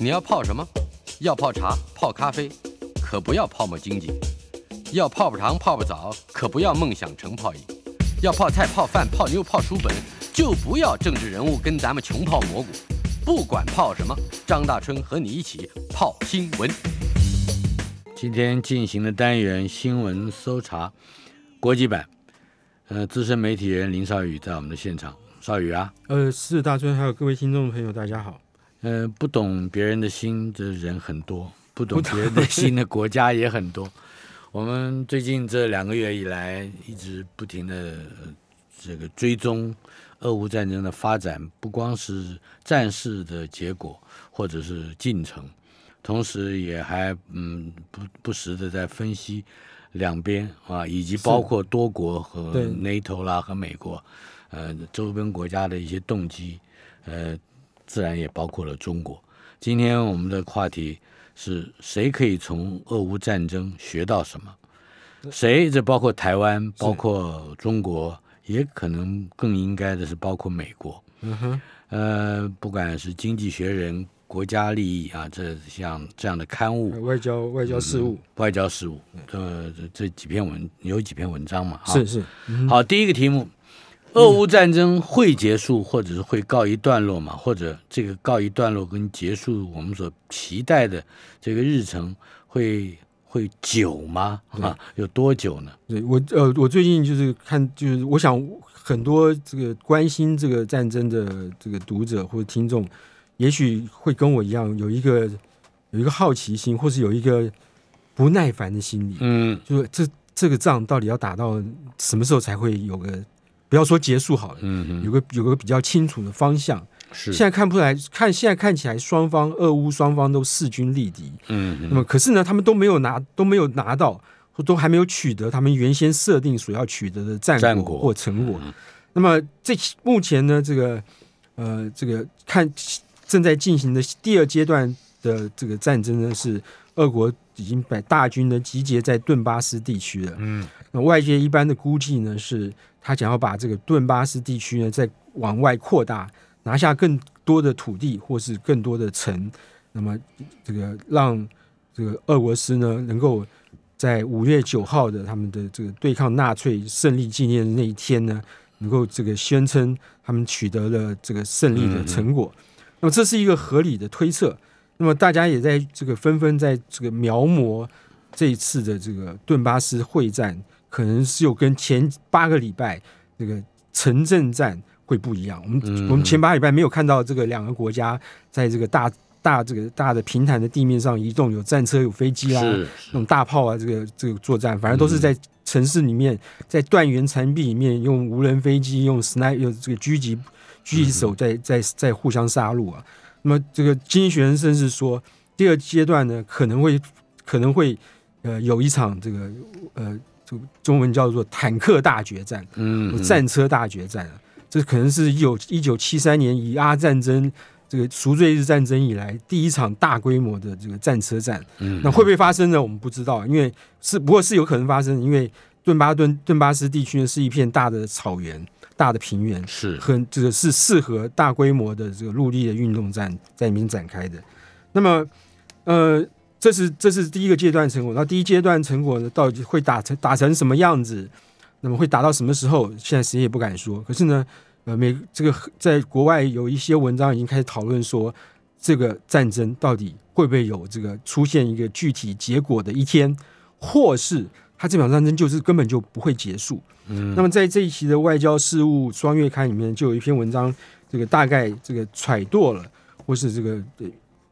你要泡什么？要泡茶、泡咖啡，可不要泡沫经济；要泡泡糖、泡泡澡，可不要梦想成泡影；要泡菜、泡饭、泡妞、泡书本，就不要政治人物跟咱们穷泡蘑菇。不管泡什么，张大春和你一起泡新闻。今天进行的单元新闻搜查国际版，呃，资深媒体人林少宇在我们的现场。少宇啊，呃，是大春，还有各位听众朋友，大家好。呃，不懂别人的心的人很多，不懂别人的心的国家也很多。我们最近这两个月以来，一直不停的这个追踪俄乌战争的发展，不光是战事的结果或者是进程，同时也还嗯不不时的在分析两边啊，以及包括多国和 NATO 啦和美国呃周边国家的一些动机，呃。自然也包括了中国。今天我们的话题是谁可以从俄乌战争学到什么？谁？这包括台湾，包括中国，也可能更应该的是包括美国。嗯哼。呃，不管是《经济学人》、《国家利益》啊，这像这样的刊物，外交外交事务，外交事务，这这几篇文有几篇文章嘛？是是。好，第一个题目。俄乌战争会结束，或者是会告一段落嘛？或者这个告一段落跟结束，我们所期待的这个日程会会久吗？啊，有多久呢？对我呃，我最近就是看，就是我想很多这个关心这个战争的这个读者或者听众，也许会跟我一样有一个有一个好奇心，或是有一个不耐烦的心理。嗯，就是这这个仗到底要打到什么时候才会有个？不要说结束好了，嗯有个有个比较清楚的方向。是现在看不出来，看现在看起来，双方俄乌双方都势均力敌。嗯，那么可是呢，他们都没有拿都没有拿到，或都还没有取得他们原先设定所要取得的战果或成果。那么这目前呢，这个呃，这个看正在进行的第二阶段的这个战争呢，是俄国已经把大军呢集结在顿巴斯地区了。嗯，那外界一般的估计呢是。他想要把这个顿巴斯地区呢再往外扩大，拿下更多的土地或是更多的城，那么这个让这个俄罗斯呢能够在五月九号的他们的这个对抗纳粹胜利纪念的那一天呢，能够这个宣称他们取得了这个胜利的成果。那么这是一个合理的推测。那么大家也在这个纷纷在这个描摹这一次的这个顿巴斯会战。可能是有跟前八个礼拜这个城镇战会不一样。我们我们前八礼拜没有看到这个两个国家在这个大大这个大的平坦的地面上移动，有战车、有飞机啊，那种大炮啊，这个这个作战，反正都是在城市里面，在断垣残壁里面用无人飞机、用 sniper、用这个狙击狙击手在在在互相杀戮啊。那么这个经济学人甚至说，第二阶段呢可能会可能会呃有一场这个呃。中文叫做坦克大决战，嗯，战车大决战啊，这可能是一九一九七三年以阿战争这个赎罪日战争以来第一场大规模的这个战车战，嗯，那会不会发生呢？我们不知道，因为是不过是有可能发生，因为顿巴顿顿巴斯地区呢是一片大的草原、大的平原，是很这个是适合大规模的这个陆地的运动战在里面展开的。那么，呃。这是这是第一个阶段成果，那第一阶段成果呢，到底会打成打成什么样子？那么会打到什么时候？现在谁也不敢说。可是呢，呃，美这个在国外有一些文章已经开始讨论说，这个战争到底会不会有这个出现一个具体结果的一天，或是它这场战争就是根本就不会结束？嗯。那么在这一期的外交事务双月刊里面，就有一篇文章，这个大概这个揣度了，或是这个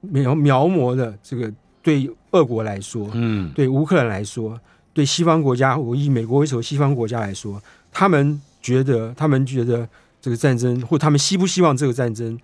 描描摹的这个。对俄国来说，嗯，对乌克兰来说，对西方国家，我以美国为首，西方国家来说，他们觉得，他们觉得这个战争，或他们希不希望这个战争，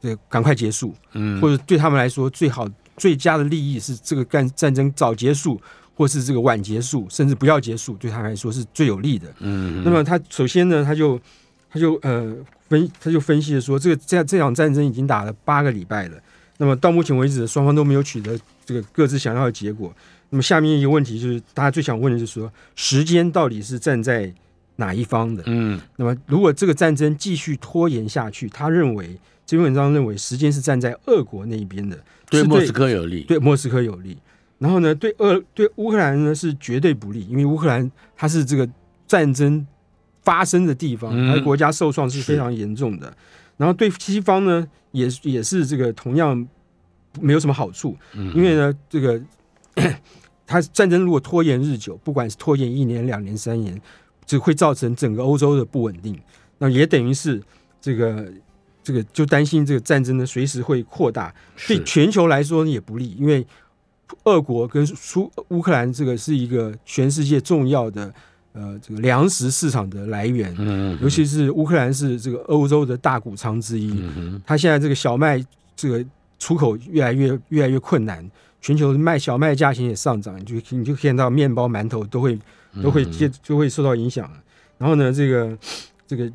对，赶快结束，嗯，或者对他们来说，最好最佳的利益是这个战战争早结束，或是这个晚结束，甚至不要结束，对他来说是最有利的，嗯。那么他首先呢，他就他就呃分他就分析了说，这个这这场战争已经打了八个礼拜了，那么到目前为止，双方都没有取得。这个各自想要的结果。那么下面一个问题就是，大家最想问的就是说，时间到底是站在哪一方的？嗯。那么如果这个战争继续拖延下去，他认为这篇文章认为时间是站在俄国那一边的，对莫斯科有利，对莫斯科有利。然后呢，对俄对乌克兰呢是绝对不利，因为乌克兰它是这个战争发生的地方，它的国家受创是非常严重的。然后对西方呢，也也是这个同样没有什么好处，因为呢，这个 它战争如果拖延日久，不管是拖延一年、两年、三年，只会造成整个欧洲的不稳定。那也等于是这个这个就担心这个战争呢随时会扩大，对全球来说也不利，因为。俄国跟苏乌克兰这个是一个全世界重要的呃这个粮食市场的来源，嗯，尤其是乌克兰是这个欧洲的大谷仓之一，嗯它现在这个小麦这个出口越来越越来越困难，全球卖小麦价钱也上涨，就你就看到面包、馒头都会都会接就会受到影响。然后呢，这个这个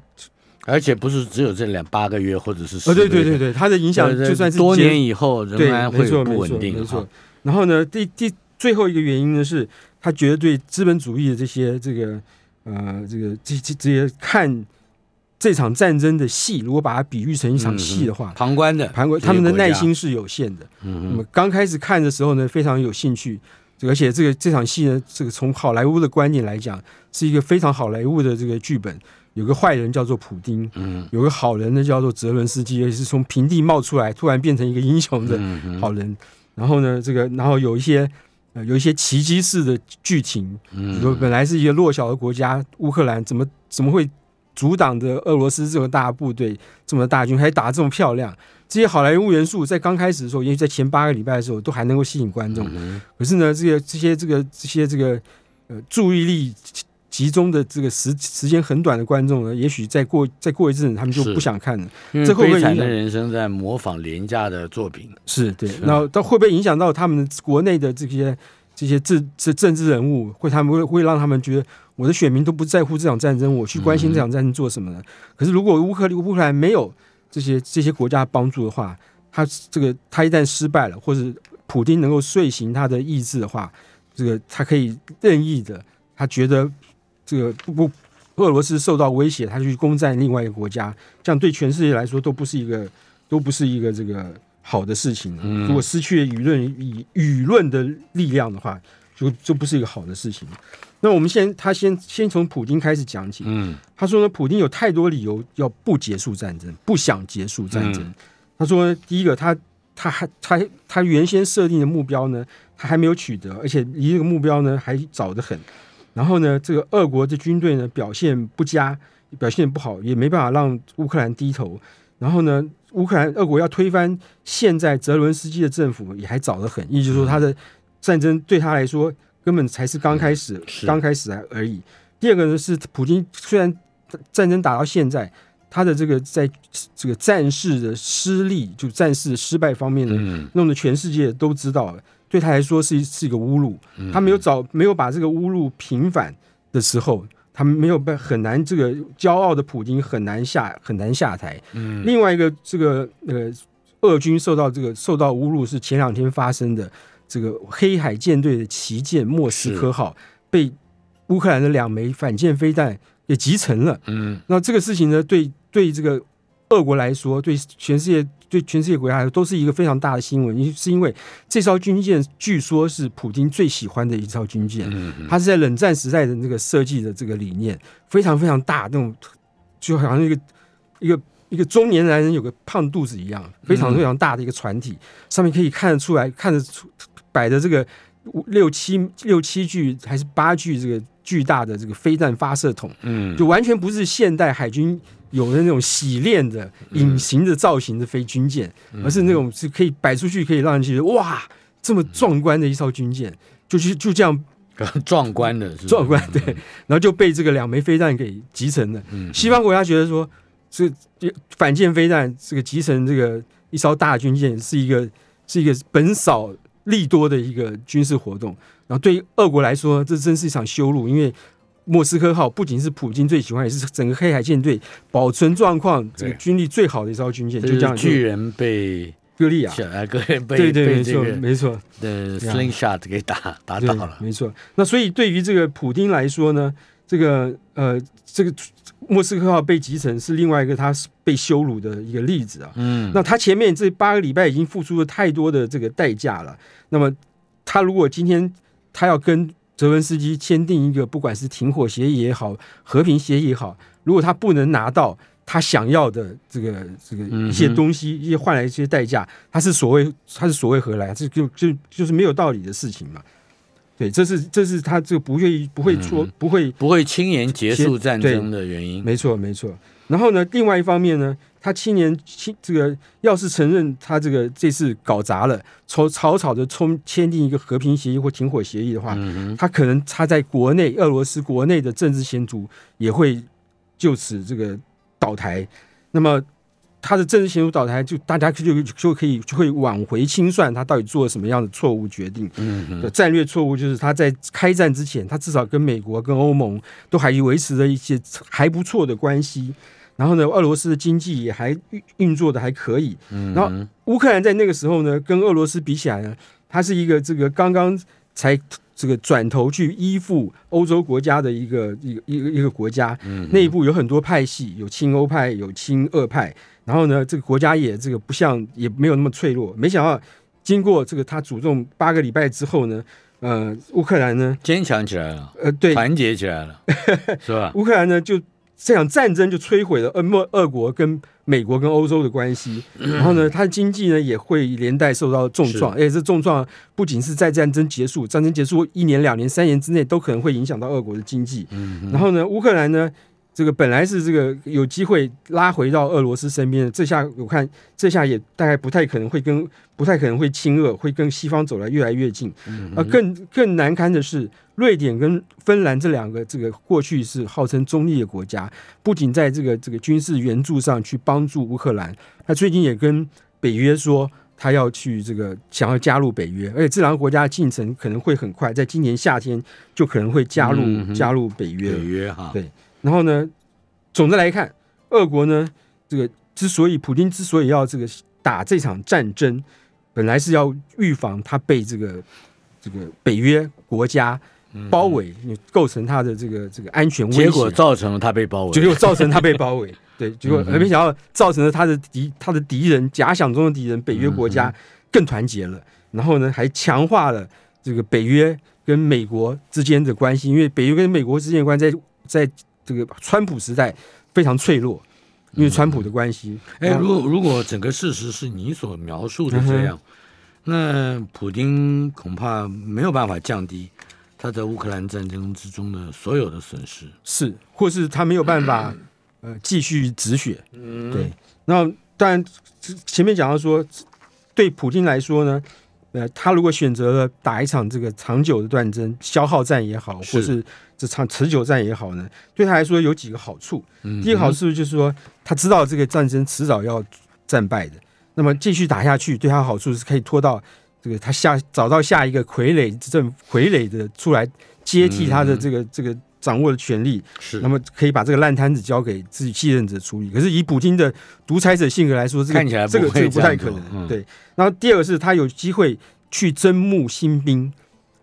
而且不是只有这两八个月或者是哦，对对对对，它的影响就算是多年以后仍然会不稳定，没错。然后呢，第第最后一个原因呢，是他觉得对资本主义的这些这个呃这个这这这些看这场战争的戏，如果把它比喻成一场戏的话，旁观的旁观，他们的耐心是有限的。嗯那么刚开始看的时候呢，非常有兴趣，而且这个这场戏呢，这个从好莱坞的观点来讲，是一个非常好莱坞的这个剧本。有个坏人叫做普丁，嗯，有个好人呢叫做泽伦斯基，也是从平地冒出来，突然变成一个英雄的好人。然后呢，这个然后有一些呃有一些奇迹式的剧情，嗯，说本来是一个弱小的国家乌克兰，怎么怎么会阻挡着俄罗斯这么大部队这么大军，还打这么漂亮？这些好莱坞元素在刚开始的时候，也许在前八个礼拜的时候都还能够吸引观众，可是呢，这些这些这个这些这个呃注意力。集中的这个时时间很短的观众呢，也许再过再过一阵，他们就不想看了。这会不会影响人生在模仿廉价的作品？是对，那到会不会影响到他们国内的这些这些政这政治人物？会他们会会让他们觉得我的选民都不在乎这场战争，我去关心这场战争做什么呢？可是如果乌克乌克兰没有这些这些国家帮助的话，他这个他一旦失败了，或者普京能够遂行他的意志的话，这个他可以任意的，他觉得。这个不不，俄罗斯受到威胁，他去攻占另外一个国家，这样对全世界来说都不是一个都不是一个这个好的事情。如果失去了舆论舆舆论的力量的话，就就不是一个好的事情。那我们先他先先从普京开始讲起。嗯，他说呢，普京有太多理由要不结束战争，不想结束战争。他说，第一个，他他还他他原先设定的目标呢，他还没有取得，而且离这个目标呢还早得很。然后呢，这个俄国的军队呢表现不佳，表现不好，也没办法让乌克兰低头。然后呢，乌克兰俄国要推翻现在泽伦斯基的政府也还早得很，也就是说，他的战争对他来说根本才是刚开始，刚开始而已。第二个呢是普京，虽然战争打到现在，他的这个在这个战事的失利，就战事的失败方面呢，弄得全世界都知道了。对他来说是是一个侮辱，他没有找没有把这个侮辱平反的时候，他没有被很难这个骄傲的普京很难下很难下台。嗯，另外一个这个呃，俄军受到这个受到侮辱是前两天发生的，这个黑海舰队的旗舰莫斯科号被乌克兰的两枚反舰飞弹给击沉了。嗯，那这个事情呢，对对这个俄国来说，对全世界。对全世界国家来说都是一个非常大的新闻，因是因为这艘军舰据说是普京最喜欢的一艘军舰，嗯它是在冷战时代的那个设计的这个理念，非常非常大，那种就好像一个一个一个中年男人有个胖肚子一样，非常非常大的一个船体，上面可以看得出来，看得出摆的这个六七六七具还是八具这个巨大的这个飞弹发射筒，嗯，就完全不是现代海军。有的那种洗练的隐形的造型的飞军舰，而是那种是可以摆出去，可以让人觉得哇，这么壮观的一艘军舰，就是就这样 壮观的，壮观对，然后就被这个两枚飞弹给集成了。西方国家觉得说，这反舰飞弹这个集成这个一艘大军舰是一个是一个本少利多的一个军事活动，然后对于俄国来说，这真是一场羞辱，因为。莫斯科号不仅是普京最喜欢，也是整个黑海舰队保存状况这个军力最好的一艘军舰。就这样，巨人被歌利亚，歌人被对对没错没错的 slingshot 给打打倒了。没错。那所以对于这个普京来说呢，这个呃，这个莫斯科号被击沉是另外一个他被羞辱的一个例子啊。嗯，那他前面这八个礼拜已经付出了太多的这个代价了。那么他如果今天他要跟泽文斯基签订一个不管是停火协议也好，和平协议也好，如果他不能拿到他想要的这个这个一些东西，一些换来一些代价，他是所谓他是所谓何来？这就就就是没有道理的事情嘛。对，这是这是他这个不愿意不会说不会不会轻言结束战争的原因。没错，没错。然后呢，另外一方面呢，他青年轻这个要是承认他这个这次搞砸了，草草草的冲签订一个和平协议或停火协议的话，他可能他在国内俄罗斯国内的政治前途也会就此这个倒台。那么。他的政治前途倒台，就大家就就可以就会往回清算他到底做了什么样的错误决定。嗯战略错误就是他在开战之前，他至少跟美国、跟欧盟都还维持着一些还不错的关系。然后呢，俄罗斯的经济也还运运作的还可以。嗯然后乌克兰在那个时候呢，跟俄罗斯比起来呢，它是一个这个刚刚才这个转头去依附欧洲国家的一个一个一个一个国家。嗯内部有很多派系，有亲欧派，有亲俄派。然后呢，这个国家也这个不像，也没有那么脆弱。没想到，经过这个他主动八个礼拜之后呢，呃，乌克兰呢坚强起来了，呃，对，团结起来了，是吧？乌克兰呢，就这场战争就摧毁了俄莫俄国跟美国跟欧洲的关系。然后呢，它的经济呢也会连带受到重创。而且这重创不仅是在战争结束，战争结束一年、两年、三年之内都可能会影响到俄国的经济。嗯然后呢，乌克兰呢？这个本来是这个有机会拉回到俄罗斯身边的，这下我看这下也大概不太可能会跟不太可能会亲俄，会跟西方走来越来越近。而更更难堪的是，瑞典跟芬兰这两个这个过去是号称中立的国家，不仅在这个这个军事援助上去帮助乌克兰，他最近也跟北约说他要去这个想要加入北约，而且这两个国家进程可能会很快，在今年夏天就可能会加入加入北约。北约哈，对。然后呢，总的来看，俄国呢，这个之所以普京之所以要这个打这场战争，本来是要预防他被这个这个北约国家包围，构成他的这个这个安全威胁。结果造成了他被包围，结果造成他被包围。对，结果没想到造成了他的敌他的敌人假想中的敌人北约国家更团结了，然后呢，还强化了这个北约跟美国之间的关系，因为北约跟美国之间的关系在在。这个川普时代非常脆弱，因为川普的关系。哎，如果如果整个事实是你所描述的这样，那普京恐怕没有办法降低他在乌克兰战争之中的所有的损失，是，或是他没有办法 呃继续止血。嗯，对。那当然，前面讲到说，对普京来说呢。呃，他如果选择了打一场这个长久的战争，消耗战也好，或是这场持久战也好呢，对他来说有几个好处。第一个好处就是说，他知道这个战争迟早要战败的，那么继续打下去，对他好处是可以拖到这个他下找到下一个傀儡政傀儡的出来接替他的这个这个。掌握的权力是，那么可以把这个烂摊子交给自己继任者处理。可是以普京的独裁者性格来说，这个这个这个不太可能。对。然后第二个是他有机会去征募新兵，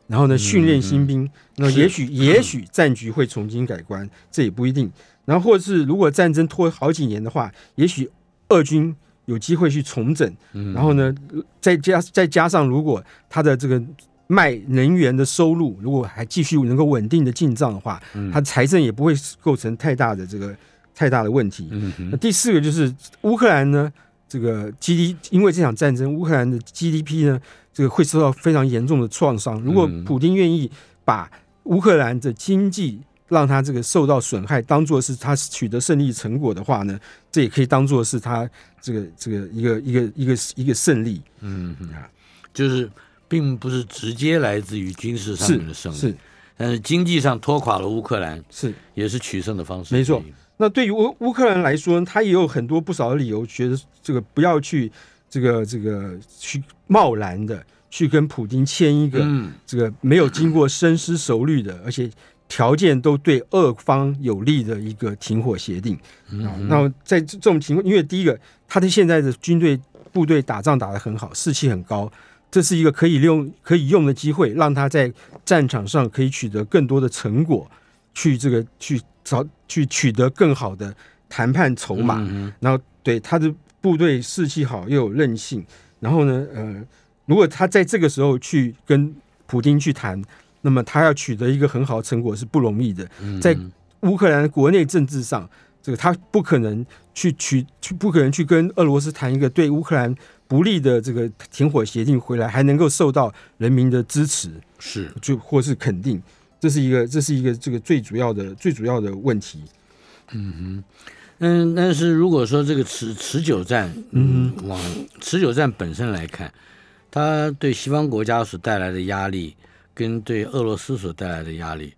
然后呢训练新兵，那也许也许战局会重新改观，这也不一定。然后或者是如果战争拖好几年的话，也许俄军有机会去重整。然后呢，再加再加上如果他的这个。卖能源的收入，如果还继续能够稳定的进账的话，它财政也不会构成太大的这个太大的问题。那第四个就是乌克兰呢，这个 G D 因为这场战争，乌克兰的 G D P 呢，这个会受到非常严重的创伤。如果普京愿意把乌克兰的经济让他这个受到损害，当做是他取得胜利成果的话呢，这也可以当做是他这个这个一个一个一个一个胜利。嗯啊，就是。并不是直接来自于军事上面的胜利，是，但是经济上拖垮了乌克兰，是，也是取胜的方式。没错。那对于乌乌克兰来说，他也有很多不少的理由，觉得这个不要去这个这个去贸然的去跟普京签一个这个没有经过深思熟虑的，而且条件都对俄方有利的一个停火协定。那在这种情况，因为第一个，他的现在的军队部队打仗打得很好，士气很高。这是一个可以利用可以用的机会，让他在战场上可以取得更多的成果，去这个去找去取得更好的谈判筹码，然后对他的部队士气好又有韧性，然后呢，呃，如果他在这个时候去跟普京去谈，那么他要取得一个很好的成果是不容易的，在乌克兰国内政治上，这个他不可能去取去不可能去跟俄罗斯谈一个对乌克兰不利的这个停火协定回来，还能够受到人民的支持，是就或是肯定。这是一个，这是一个这个最主要的、最主要的问题。嗯哼，嗯，但是如果说这个持持久战，嗯，往持久战本身来看，它对西方国家所带来的压力，跟对俄罗斯所带来的压力，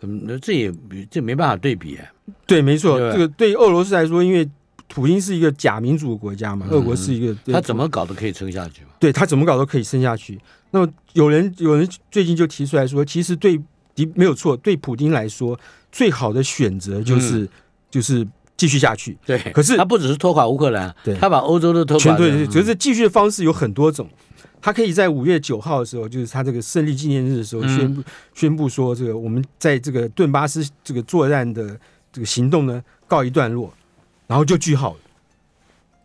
嗯，那这也这没办法对比。对，没错，这个对俄罗斯来说，因为普京是一个假民主国家嘛，俄国是一个，他怎么搞都可以撑下去嘛。对他怎么搞都可以撑下去。那么有人有人最近就提出来说，其实对。的没有错，对普京来说，最好的选择就是就是继续下去。对，可是他不只是拖垮乌克兰，对，他把欧洲都拖垮。对，可是继续的方式有很多种。他可以在五月九号的时候，就是他这个胜利纪念日的时候，宣布宣布说，这个我们在这个顿巴斯这个作战的这个行动呢告一段落，然后就句号了。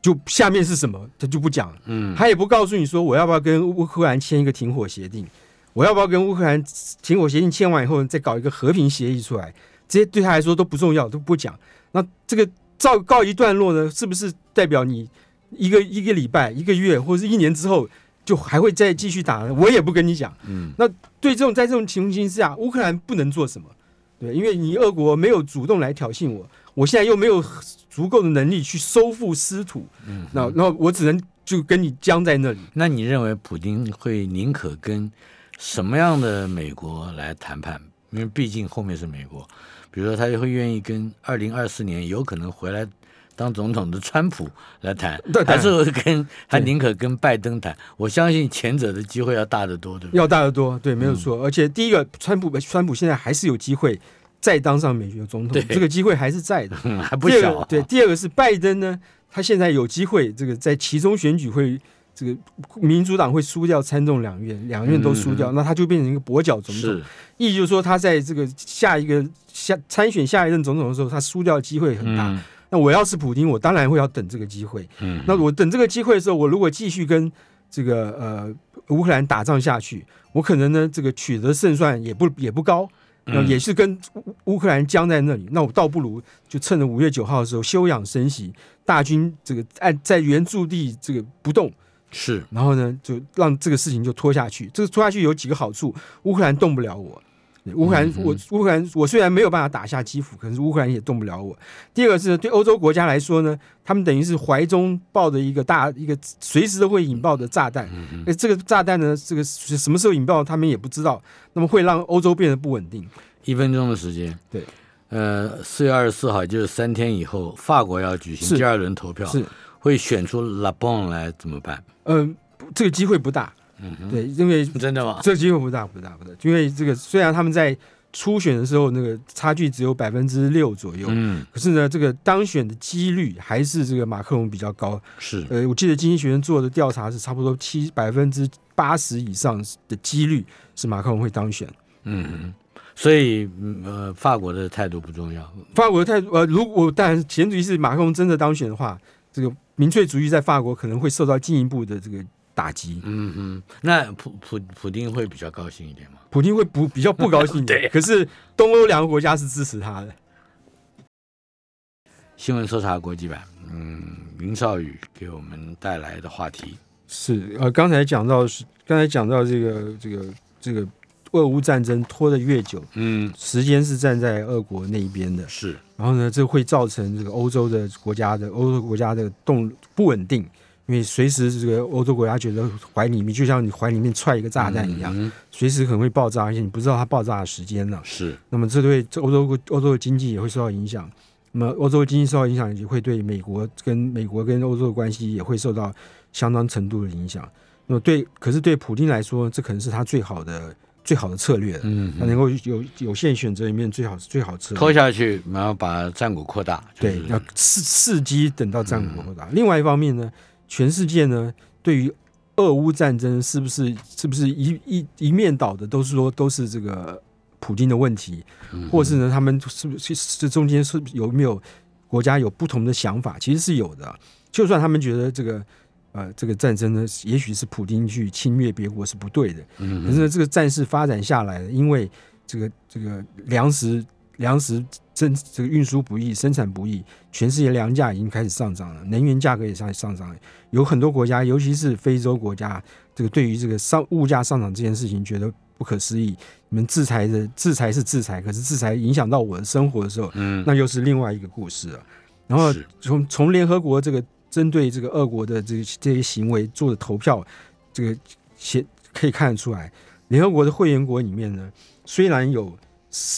就下面是什么，他就不讲了。嗯，他也不告诉你说，我要不要跟乌克兰签一个停火协定。我要不要跟乌克兰停火协定签完以后，再搞一个和平协议出来？这些对他来说都不重要，都不讲。那这个照告一段落呢？是不是代表你一个一个礼拜、一个月或者是一年之后就还会再继续打？我也不跟你讲。嗯。那对这种在这种情形之下，乌克兰不能做什么？对，因为你俄国没有主动来挑衅我，我现在又没有足够的能力去收复失土。嗯。那那我只能就跟你僵在那里。那你认为普京会宁可跟？什么样的美国来谈判？因为毕竟后面是美国，比如说他就会愿意跟二零二四年有可能回来当总统的川普来谈，对还是跟他宁可跟拜登谈？我相信前者的机会要大得多，对要大得多，对，没有错。而且第一个，川普川普现在还是有机会再当上美国总统，这个机会还是在的，还不小。对，第二个是拜登呢，他现在有机会，这个在其中选举会。这个民主党会输掉参众两院，两院都输掉，那他就变成一个跛脚总统。意思就是说，他在这个下一个下参选下一任总统的时候，他输掉机会很大。那我要是普京，我当然会要等这个机会。嗯，那我等这个机会的时候，我如果继续跟这个呃乌克兰打仗下去，我可能呢这个取得胜算也不也不高，那也是跟乌克兰僵在那里。那我倒不如就趁着五月九号的时候休养生息，大军这个按在原驻地这个不动。是，然后呢，就让这个事情就拖下去。这个拖下去有几个好处：乌克兰动不了我，乌克兰我乌克兰我虽然没有办法打下基辅，可是乌克兰也动不了我。第二个是对欧洲国家来说呢，他们等于是怀中抱着一个大一个随时都会引爆的炸弹。那，这个炸弹呢，这个什么时候引爆，他们也不知道。那么会让欧洲变得不稳定。一分钟的时间，对，呃，四月二十四号就是三天以后，法国要举行第二轮投票，是会选出拉邦来怎么办？嗯，这个机会不大。嗯，对，因为真的吗？这个机会不大，不大，不大。因为这个虽然他们在初选的时候那个差距只有百分之六左右，嗯，可是呢，这个当选的几率还是这个马克龙比较高。是，呃，我记得经济学院做的调查是差不多七百分之八十以上的几率是马克龙会当选。嗯，所以呃，法国的态度不重要。法国的态度，呃，如果当然前提是马克龙真的当选的话，这个。民粹主义在法国可能会受到进一步的这个打击。嗯嗯，那普普普丁会比较高兴一点吗？普丁会不比较不高兴 对，可是东欧两个国家是支持他的。新闻搜查国际版，嗯，林少宇给我们带来的话题是呃，刚才讲到是刚才讲到这个这个这个。俄乌战争拖得越久，嗯，时间是站在俄国那一边的，是。然后呢，这会造成这个欧洲的国家的欧洲国家的动不稳定，因为随时这个欧洲国家觉得怀里面就像你怀里面揣一个炸弹一样，随时可能会爆炸，而且你不知道它爆炸的时间呢。是。那么这对欧洲欧洲的经济也会受到影响。那么欧洲的经济受到影响，也会对美国跟美国跟欧洲的关系也会受到相当程度的影响。那么对，可是对普京来说，这可能是他最好的。最好的策略，嗯，他能够有有限选择里面最好是最好策略，拖下去，然后把战果扩大，对，要伺伺机等到战果扩大。另外一方面呢，全世界呢对于俄乌战争是不是是不是一一一面倒的，都是说都是这个普京的问题，或是呢他们是不是这中间是有没有国家有不同的想法？其实是有的。就算他们觉得这个呃这个战争呢，也许是普京去侵略别国是不对的，可是呢这个战事发展下来，因为这个这个粮食粮食生这个运输不易，生产不易，全世界粮价已经开始上涨了，能源价格也上上涨了。有很多国家，尤其是非洲国家，这个对于这个上物价上涨这件事情觉得不可思议。你们制裁的制裁是制裁，可是制裁影响到我的生活的时候，嗯，那又是另外一个故事了。然后从从联合国这个针对这个俄国的这个这些行为做的投票，这个显可以看得出来，联合国的会员国里面呢，虽然有。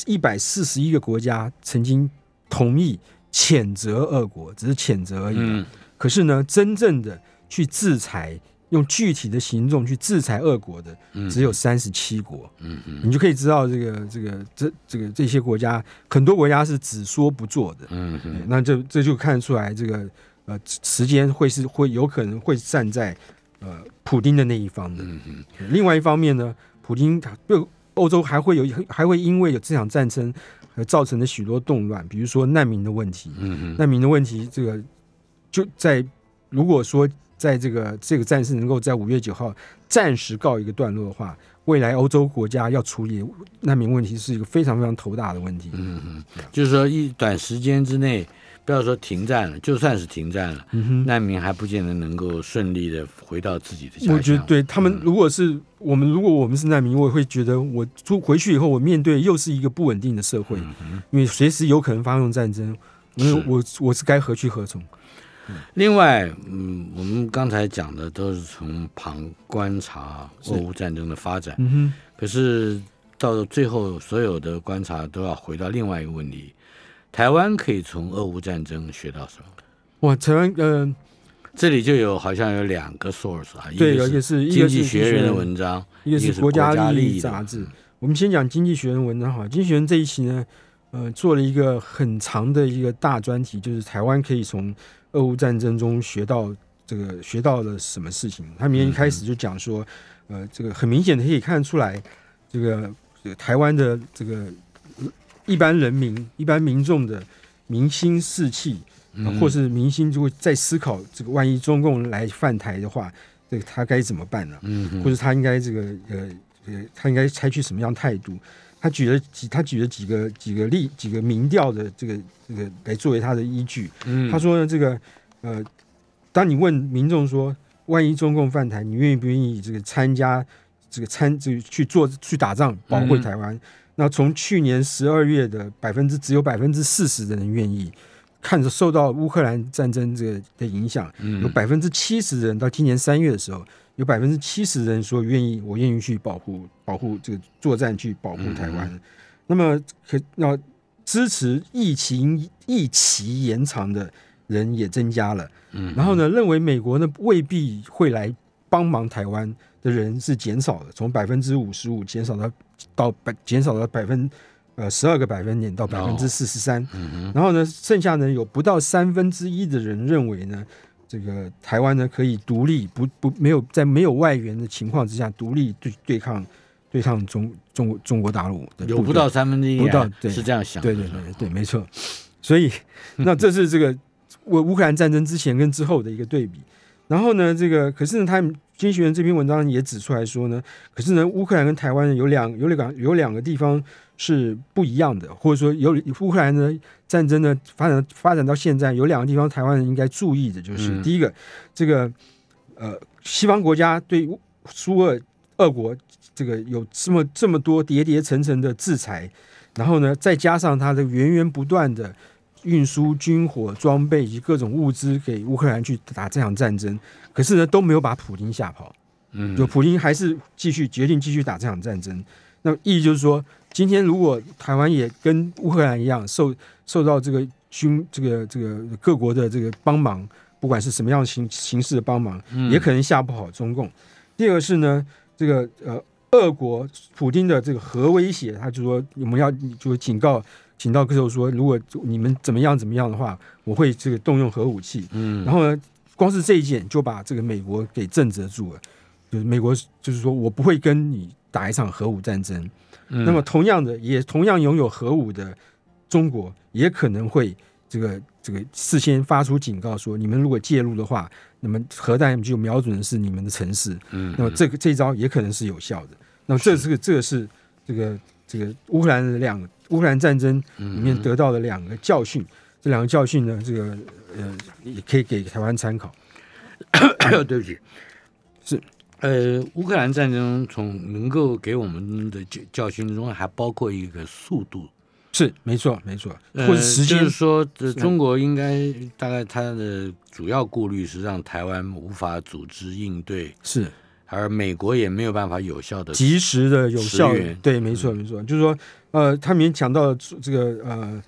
一百四十一个国家曾经同意谴责俄国，只是谴责而已。嗯。可是呢，真正的去制裁，用具体的行动去制裁俄国的，只有三十七国。嗯嗯。你就可以知道，这个这个这这个这些国家，很多国家是只说不做的。嗯嗯。那这这就看出来，这个呃时间会是会有可能会站在呃普丁的那一方的。嗯嗯。另外一方面呢，普丁他又。欧洲还会有还会因为有这场战争而造成的许多动乱，比如说难民的问题。嗯难民的问题，这个就在如果说在这个这个战事能够在五月九号暂时告一个段落的话，未来欧洲国家要处理难民问题是一个非常非常头大的问题。嗯嗯，就是说一短时间之内。不要说停战了，就算是停战了，难民还不见得能够顺利的回到自己的家乡。我觉得，对他们，如果是我们，如果我们是难民，我会觉得，我出回去以后，我面对又是一个不稳定的社会，因为随时有可能发动战争，因为我我是该何去何从？另外，嗯，我们刚才讲的都是从旁观察俄乌战争的发展，可是到最后，所有的观察都要回到另外一个问题。台湾可以从俄乌战争学到什么？哇，台湾，嗯，这里就有好像有两个 source 啊，对，一个是经济学人的文章，一个是国家利益杂志。我们先讲经济学人文章哈，经济学人这一期呢，呃，做了一个很长的一个大专题，就是台湾可以从俄乌战争中学到这个学到了什么事情。他明一开始就讲说，呃，这个很明显的可以看出来，这个台湾的这个。一般人民、一般民众的民心士气，或是民心就会在思考：这个万一中共来犯台的话，这个他该怎么办呢？嗯，或者他应该这个呃呃，他应该采取什么样态度？他举了几，他举了几个几个例，几个民调的这个这个来作为他的依据。嗯，他说呢，这个呃，当你问民众说，万一中共犯台，你愿意不愿意这个参加这个参这个去做去打仗保卫台湾？那从去年十二月的百分之只有百分之四十的人愿意，看着受到乌克兰战争这个的影响，有百分之七十的人到今年三月的时候，有百分之七十人说愿意，我愿意去保护保护这个作战去保护台湾。那么可那支持疫情疫期延长的人也增加了。嗯，然后呢，认为美国呢未必会来帮忙台湾的人是减少的，从百分之五十五减少到。到百减少了百分呃十二个百分点到百分之四十三，然后呢，剩下呢有不到三分之一的人认为呢，这个台湾呢可以独立不不没有在没有外援的情况之下独立对对抗对抗中中中国大陆，有不到三分之一不到对是这样想，对对对对没错，所以那这是这个 乌乌克兰战争之前跟之后的一个对比。然后呢，这个可是呢，他们经济学人这篇文章也指出来说呢，可是呢，乌克兰跟台湾有两有两有两个地方是不一样的，或者说有乌克兰呢战争呢发展发展到现在，有两个地方台湾人应该注意的，就是第一个，这个呃，西方国家对苏俄俄国这个有这么这么多叠叠层层的制裁，然后呢，再加上它的源源不断的。运输军火装备以及各种物资给乌克兰去打这场战争，可是呢都没有把普京吓跑，嗯，就普京还是继续决定继续打这场战争。那意义就是说，今天如果台湾也跟乌克兰一样受受到这个军这个这个各国的这个帮忙，不管是什么样形形式的帮忙，也可能吓不好中共。第二个是呢，这个呃，俄国普京的这个核威胁，他就说我们要就警告。请到时候说，如果你们怎么样怎么样的话，我会这个动用核武器。嗯，然后呢，光是这一件就把这个美国给震慑住了。就是美国就是说我不会跟你打一场核武战争。那么同样的，也同样拥有核武的中国，也可能会这个这个事先发出警告，说你们如果介入的话，那么核弹就瞄准的是你们的城市。嗯，那么这个这招也可能是有效的。那么这是个这个是这个这个乌克兰的两乌克兰战争里面得到的两个教训。这两个教训呢，这个呃也可以给台湾参考。对不起，是。呃，乌克兰战争从能够给我们的教教训中，还包括一个速度，是没错没错，或者时间。就是说，中国应该大概它的主要顾虑是让台湾无法组织应对，是，而美国也没有办法有效的、及时的、有效。对，没错没错，就是说，呃，他们讲到这个呃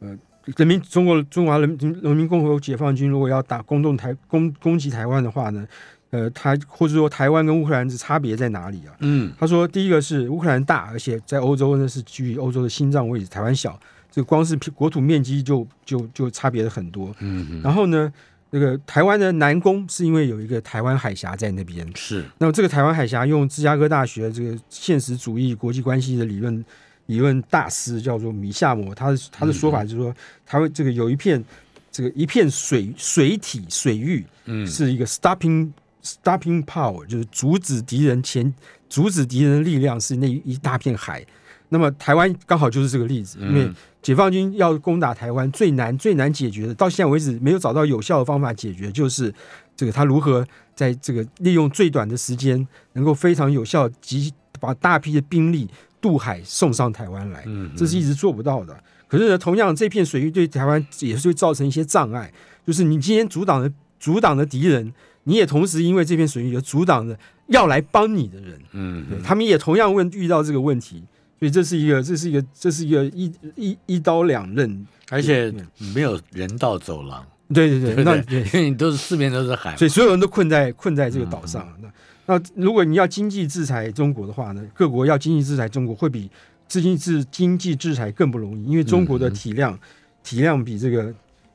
呃，人民中国中华人民人民共和国解放军如果要打攻动台攻攻击台湾的话呢？呃，他或者说台湾跟乌克兰的差别在哪里啊？嗯，他说第一个是乌克兰大，而且在欧洲呢是居于欧洲的心脏位置，台湾小，这个光是国土面积就就就差别的很多。嗯，然后呢，那个台湾的南宫是因为有一个台湾海峡在那边，是。那么这个台湾海峡用芝加哥大学这个现实主义国际关系的理论理论大师叫做米夏摩，他的他的说法就是说，他会这个有一片这个一片水水体水域，嗯，是一个 stopping。Stopping power 就是阻止敌人前，阻止敌人的力量是那一大片海。那么台湾刚好就是这个例子，因为解放军要攻打台湾，最难最难解决的，到现在为止没有找到有效的方法解决，就是这个他如何在这个利用最短的时间，能够非常有效及把大批的兵力渡海送上台湾来。这是一直做不到的。可是呢，同样这片水域对台湾也是会造成一些障碍，就是你今天阻挡了阻挡了敌人。你也同时因为这片水域而阻挡着要来帮你的人，嗯，他们也同样问遇到这个问题，所以这是一个，这是一个，这是一个一一一刀两刃，而且没有人道走廊，对对对，那因为你都是四面都是海，所以所有人都困在困在这个岛上。那那如果你要经济制裁中国的话呢，各国要经济制裁中国会比资金制经济制裁更不容易，因为中国的体量体量比这个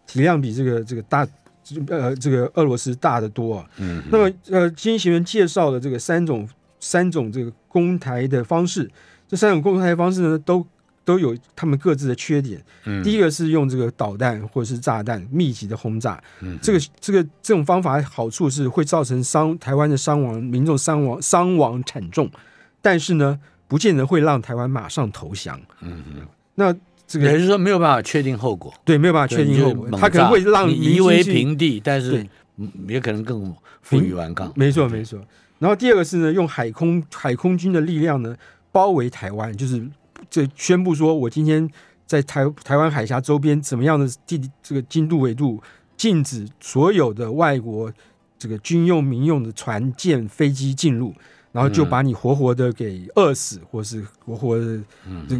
体量比这个这个大。呃，这个俄罗斯大得多啊。嗯。那么，呃，经济学人介绍了这个三种三种这个攻台的方式，这三种攻台方式呢，都都有他们各自的缺点。嗯。第一个是用这个导弹或者是炸弹密集的轰炸。嗯。这个这个这种方法好处是会造成伤台湾的伤亡，民众伤亡伤亡惨重，但是呢，不见得会让台湾马上投降。嗯嗯。那。这个也就是说没有办法确定后果，对，没有办法确定后果，他可能会让夷为平地，但是也可能更负隅顽抗。没错，没错。然后第二个是呢，用海空海空军的力量呢包围台湾，就是这宣布说我今天在台台湾海峡周边怎么样的地这个经度纬度，禁止所有的外国这个军用民用的船舰飞机进入。然后就把你活活的给饿死，或是活活的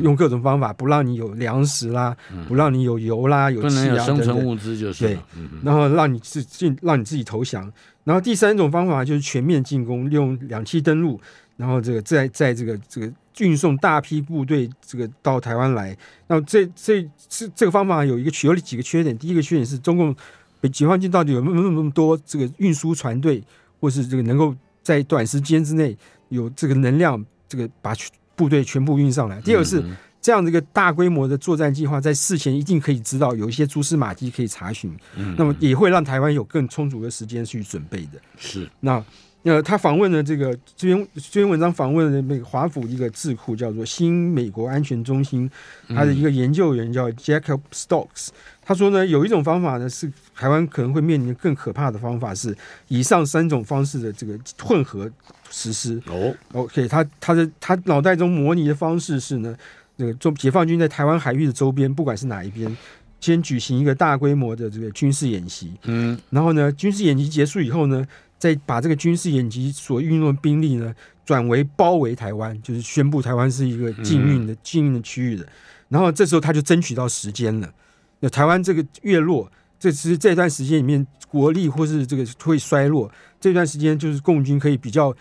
用各种方法不让你有粮食啦，不让你有油啦，有气啊，生存物资就是对，然后让你自进让你自己投降。然后第三种方法就是全面进攻，利用两栖登陆，然后这个在在这个这个运送大批部队这个到台湾来。那这这这这个方法有一个有了几个缺点，第一个缺点是中共北解放军到底有没有那么多这个运输船队，或是这个能够。在短时间之内有这个能量，这个把部队全部运上来。第二个是这样的一个大规模的作战计划，在事前一定可以知道有一些蛛丝马迹可以查询，那么也会让台湾有更充足的时间去准备的。是那。呃，他访问了这个这篇这篇文章，访问了那个华府一个智库，叫做新美国安全中心，他的一个研究员叫 Jacob Stokes。他说呢，有一种方法呢，是台湾可能会面临更可怕的方法，是以上三种方式的这个混合实施。哦，OK，他他的他脑袋中模拟的方式是呢，那个中解放军在台湾海域的周边，不管是哪一边，先举行一个大规模的这个军事演习。嗯，然后呢，军事演习结束以后呢？再把这个军事演习所运用的兵力呢，转为包围台湾，就是宣布台湾是一个禁运的禁运的区域的。然后这时候他就争取到时间了。那台湾这个越弱，这是这段时间里面国力或是这个会衰落，这段时间就是共军可以比较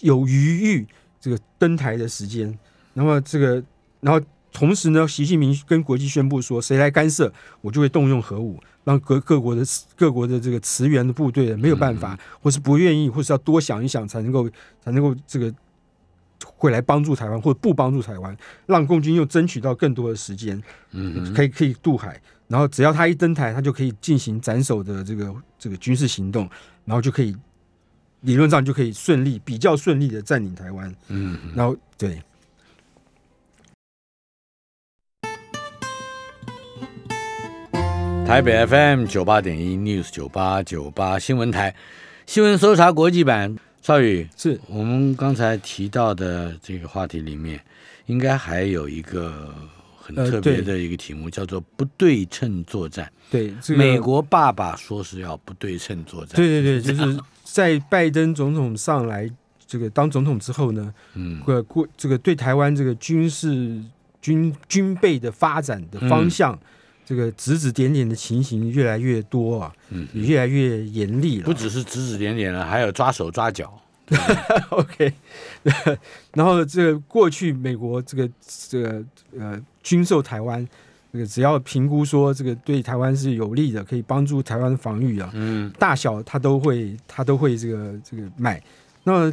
有余裕这个登台的时间。那么这个，然后同时呢，习近平跟国际宣布说，谁来干涉，我就会动用核武。让各各国的各国的这个驰援的部队没有办法，或是不愿意，或是要多想一想才能够才能够这个会来帮助台湾，或者不帮助台湾，让共军又争取到更多的时间，嗯，可以可以渡海，然后只要他一登台，他就可以进行斩首的这个这个军事行动，然后就可以理论上就可以顺利比较顺利的占领台湾，嗯，然后对。台北 FM 九八点一 News 九八九八新闻台新闻搜查国际版，邵宇是我们刚才提到的这个话题里面，应该还有一个很特别的一个题目，叫做不对称作战。对，美国爸爸说是要不对称作战。对对对，就是在拜登总统上来这个当总统之后呢，嗯，过过这个对台湾这个军事军军备的发展的方向。这个指指点点的情形越来越多啊，嗯，也越来越严厉了。不只是指指点点了，还有抓手抓脚。OK，然后这个过去美国这个这个呃军售台湾，这个只要评估说这个对台湾是有利的，可以帮助台湾防御啊，嗯，大小他都会他都会这个这个买。那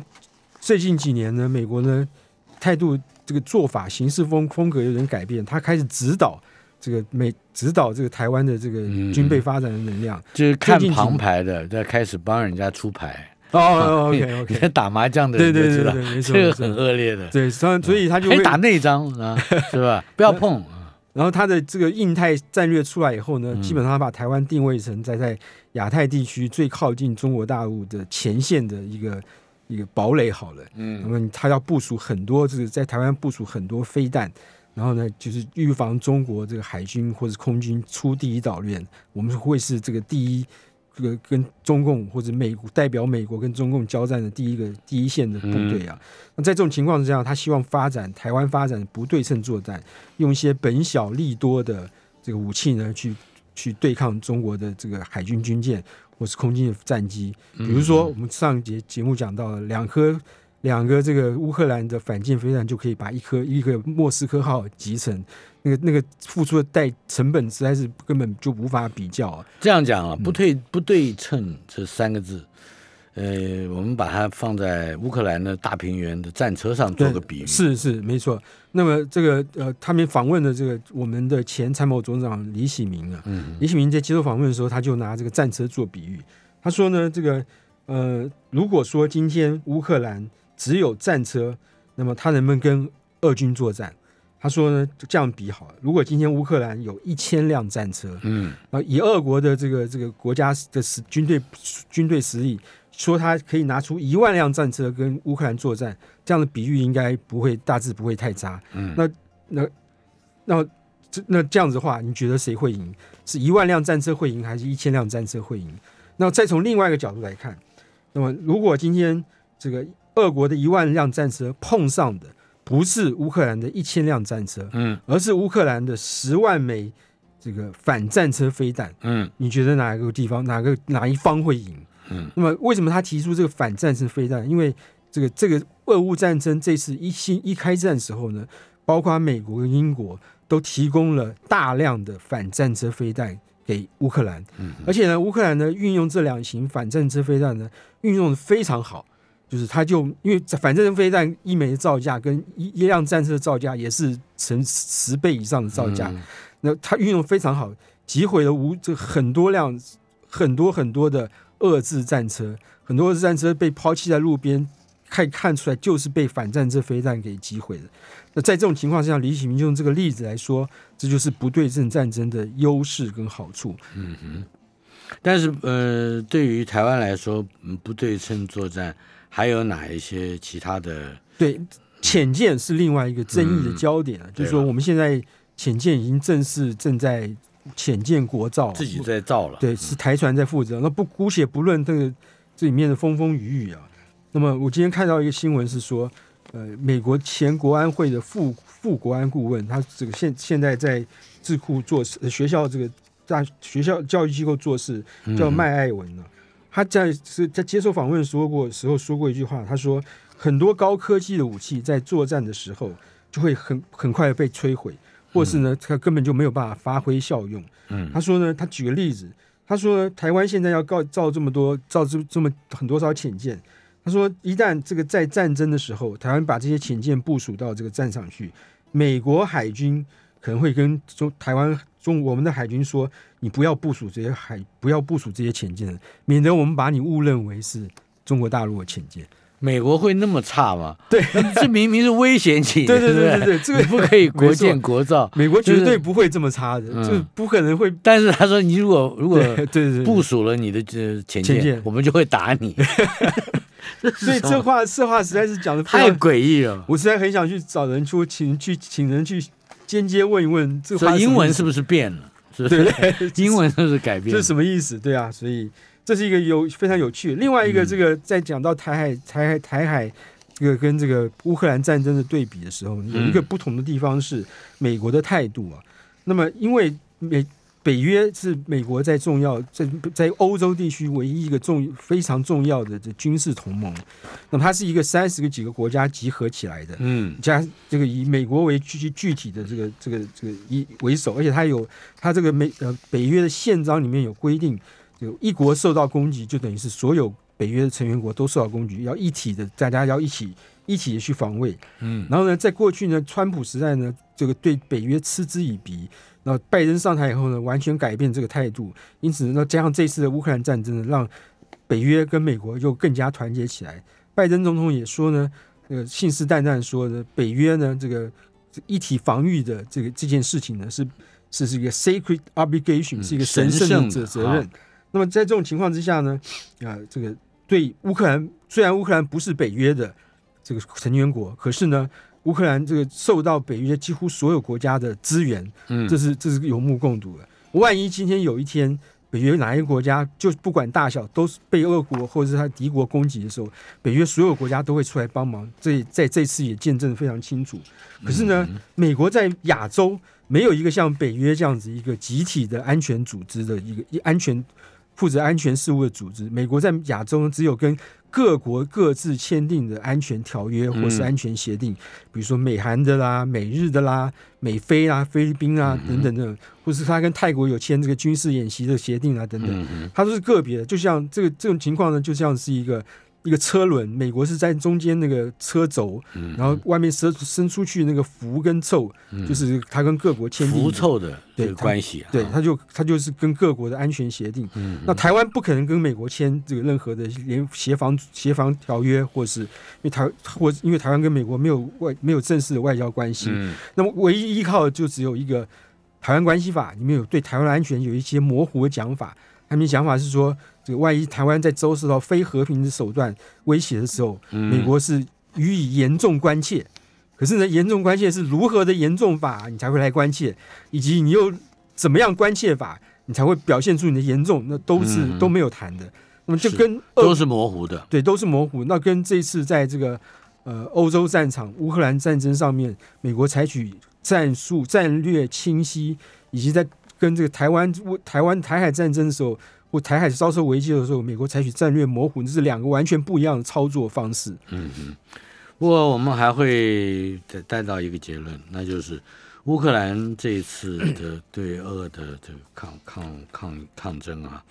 最近几年呢，美国呢态度这个做法形式风风格有点改变，他开始指导。这个美指导这个台湾的这个军备发展的能量，就是看旁牌的在开始帮人家出牌哦。OK OK，打麻将的对对对对，没错，这个很恶劣的。对，所以所以他就会打内张啊，是吧？不要碰。然后他的这个印太战略出来以后呢，基本上把台湾定位成在在亚太地区最靠近中国大陆的前线的一个一个堡垒。好了，嗯，那么他要部署很多这个在台湾部署很多飞弹。然后呢，就是预防中国这个海军或者空军出第一岛链，我们会是这个第一，这个跟中共或者美国代表美国跟中共交战的第一个第一线的部队啊。那在这种情况之下，他希望发展台湾发展不对称作战，用一些本小利多的这个武器呢，去去对抗中国的这个海军军舰或是空军的战机。比如说，我们上节节目讲到了两颗。两个这个乌克兰的反舰飞弹就可以把一颗一个莫斯科号集成，那个那个付出的代成本实在是根本就无法比较啊。这样讲啊，不对不对称这三个字，呃，我们把它放在乌克兰的大平原的战车上做个比喻。是是没错。那么这个呃，他们访问的这个我们的前参谋总长李喜明啊，李喜明在接受访问的时候，他就拿这个战车做比喻。他说呢，这个呃，如果说今天乌克兰只有战车，那么他能不能跟俄军作战？他说呢，就这样比好了。如果今天乌克兰有一千辆战车，嗯，啊，以俄国的这个这个国家的实军队军队实力，说他可以拿出一万辆战车跟乌克兰作战，这样的比喻应该不会大致不会太差。嗯，那那那这那这样子的话，你觉得谁会赢？是一万辆战车会赢，还是一千辆战车会赢？那再从另外一个角度来看，那么如果今天这个俄国的一万辆战车碰上的不是乌克兰的一千辆战车，嗯，而是乌克兰的十万枚这个反战车飞弹，嗯，你觉得哪一个地方哪个哪一方会赢？嗯，那么为什么他提出这个反战车飞弹？因为这个这个俄乌战争这次一新一开战时候呢，包括美国跟英国都提供了大量的反战车飞弹给乌克兰，嗯，而且呢，乌克兰呢运用这两型反战车飞弹呢运用的非常好。就是他，就因为反正飞弹一枚的造价跟一一辆战车的造价也是成十倍以上的造价，那他运用非常好，击毁了无这很多辆很多很多的遏制战车，很多战车被抛弃在路边，可以看出来就是被反战车飞弹给击毁的。那在这种情况下，李启明就用这个例子来说，这就是不对称战争的优势跟好处。嗯哼，但是呃，对于台湾来说，不对称作战。还有哪一些其他的？对，浅舰是另外一个争议的焦点了。就是说，我们现在浅舰已经正式正在浅舰国造，自己在造了。对，是台船在负责。那不姑且不论这个这里面的风风雨雨啊。那么，我今天看到一个新闻是说，呃，美国前国安会的副副国安顾问，他这个现现在在智库做事，学校这个大学校教育机构做事，叫麦艾文呢。他在是在接受访问说过时候说过一句话，他说很多高科技的武器在作战的时候就会很很快被摧毁，或是呢，他根本就没有办法发挥效用。嗯，他说呢，他举个例子，他说台湾现在要造造这么多造这这么很多艘潜舰，他说，一旦这个在战争的时候，台湾把这些潜舰部署到这个战场去，美国海军可能会跟中台湾中我们的海军说，你不要部署这些海，不要部署这些潜舰，免得我们把你误认为是中国大陆的潜舰。美国会那么差吗？对，这明明是危险起。对对对对对，这个不可以国建国造。美国绝对不会这么差的，就不可能会。但是他说，你如果 如果对对部署了你的这潜舰，我们就会打你。所以这话这话实在是讲的太诡异了。我实在很想去找人出，请去请人去间接问一问，这话英文是不是变了？对对？英文是不是改变？这是什么意思？对啊，所以。这是一个有非常有趣。另外一个，这个在讲到台海、台海、台海这个跟这个乌克兰战争的对比的时候，有一个不同的地方是美国的态度啊。那么，因为美北约是美国在重要在在欧洲地区唯一一个重非常重要的这军事同盟。那么，它是一个三十个几个国家集合起来的，嗯，加这个以美国为具具体的这个这个这个一为首，而且它有它这个美呃北约的宪章里面有规定。就一国受到攻击，就等于是所有北约的成员国都受到攻击，要一体的，大家要一起一起的去防卫。嗯，然后呢，在过去呢，川普时代呢，这个对北约嗤之以鼻。那拜登上台以后呢，完全改变这个态度。因此，那加上这次的乌克兰战争呢，让北约跟美国又更加团结起来。拜登总统也说呢，呃，信誓旦旦说呢，北约呢，这个一体防御的这个这件事情呢，是是是一个 sacred obligation，是一个神圣的责任。那么在这种情况之下呢，啊，这个对乌克兰虽然乌克兰不是北约的这个成员国，可是呢，乌克兰这个受到北约几乎所有国家的支援，嗯，这是这是有目共睹的。万一今天有一天北约哪一个国家就不管大小都是被俄国或者是他敌国攻击的时候，北约所有国家都会出来帮忙。这在这次也见证非常清楚。可是呢，美国在亚洲没有一个像北约这样子一个集体的安全组织的一个一安全。负责安全事务的组织，美国在亚洲只有跟各国各自签订的安全条约或是安全协定，比如说美韩的啦、美日的啦、美菲啊、菲律宾啊等等的，或是他跟泰国有签这个军事演习的协定啊等等，它都是个别的。就像这个这种情况呢，就像是一个。一个车轮，美国是在中间那个车轴，然后外面伸伸出去那个浮跟凑，就是他跟各国签订浮凑的对关系，对，他就他就是跟各国的安全协定。那台湾不可能跟美国签这个任何的联协防协防条约，或是因为台或因为台湾跟美国没有外没有正式的外交关系，那么唯一依靠的就只有一个台湾关系法，里面有对台湾的安全有一些模糊的讲法。他们讲法是说。这个万一台湾在遭受到非和平的手段威胁的时候，美国是予以严重关切。可是呢，严重关切是如何的严重法，你才会来关切，以及你又怎么样关切法，你才会表现出你的严重，那都是都没有谈的。那么就跟都是模糊的，对，都是模糊。那跟这次在这个呃欧洲战场乌克兰战争上面，美国采取战术战略清晰，以及在跟这个台湾台湾台海战争的时候。或台海遭受危机的时候，美国采取战略模糊，这是两个完全不一样的操作方式。嗯嗯。不过我们还会再带到一个结论，那就是乌克兰这一次的 对俄的这个抗抗抗抗争啊，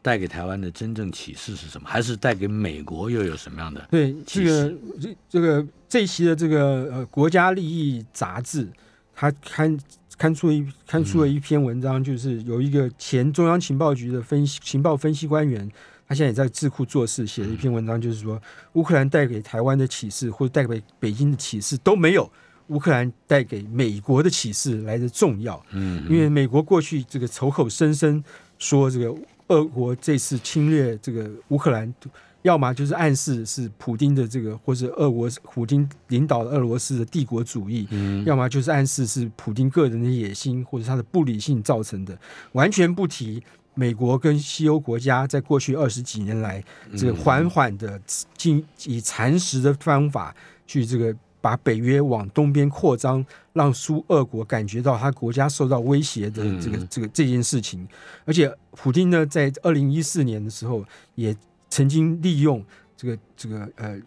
带给台湾的真正启示是什么？还是带给美国又有什么样的？对，这个这这个这一期的这个呃国家利益杂志，它看。刊出一刊出了一篇文章，就是有一个前中央情报局的分析情报分析官员，他现在也在智库做事，写了一篇文章，就是说乌克兰带给台湾的启示，或者带给北京的启示都没有乌克兰带给美国的启示来的重要。嗯，因为美国过去这个口口声声说这个俄国这次侵略这个乌克兰。要么就是暗示是普京的这个，或是俄国普京领导的俄罗斯的帝国主义；要么就是暗示是普京个人的野心或者他的不理性造成的。完全不提美国跟西欧国家在过去二十几年来，这个缓缓的进以蚕食的方法去这个把北约往东边扩张，让苏俄国感觉到他国家受到威胁的这个这个这件事情。而且普京呢，在二零一四年的时候也。曾经利用这个这个呃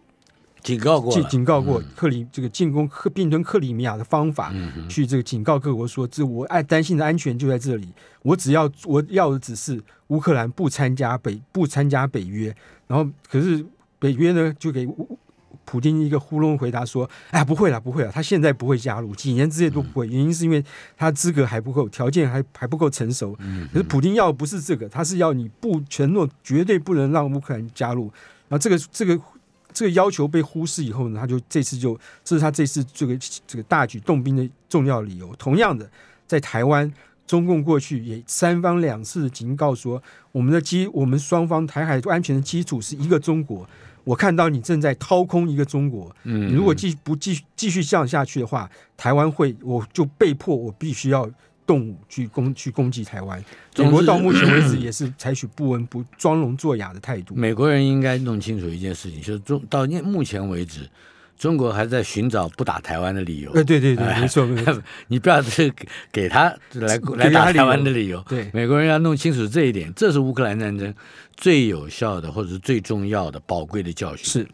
警告过警警告过克里这个进攻克并吞克里米亚的方法，去这个警告各国说，这我爱担心的安全就在这里，我只要我要的只是乌克兰不参加北不参加北约，然后可是北约呢就给普京一个糊弄回答说：“哎，不会了，不会了，他现在不会加入，几年之内都不会。原因是因为他资格还不够，条件还还不够成熟。可是普京要不是这个，他是要你不承诺绝对不能让乌克兰加入。然后这个这个这个要求被忽视以后呢，他就这次就这是他这次这个这个大举动兵的重要理由。同样的，在台湾。”中共过去也三方两次警告说，我们的基，我们双方台海安全的基础是一个中国。我看到你正在掏空一个中国，嗯，如果继不继续继续这样下去的话，台湾会，我就被迫我必须要动武去攻去攻击台湾。美国到目前为止也是采取不闻不装聋作哑的态度。美国人应该弄清楚一件事情，就是中到目前为止。中国还在寻找不打台湾的理由。对对对，没错没错。你不要是给他来 来打台湾的理由。对，美国人要弄清楚这一点，这是乌克兰战争最有效的或者是最重要的宝贵的教训。是。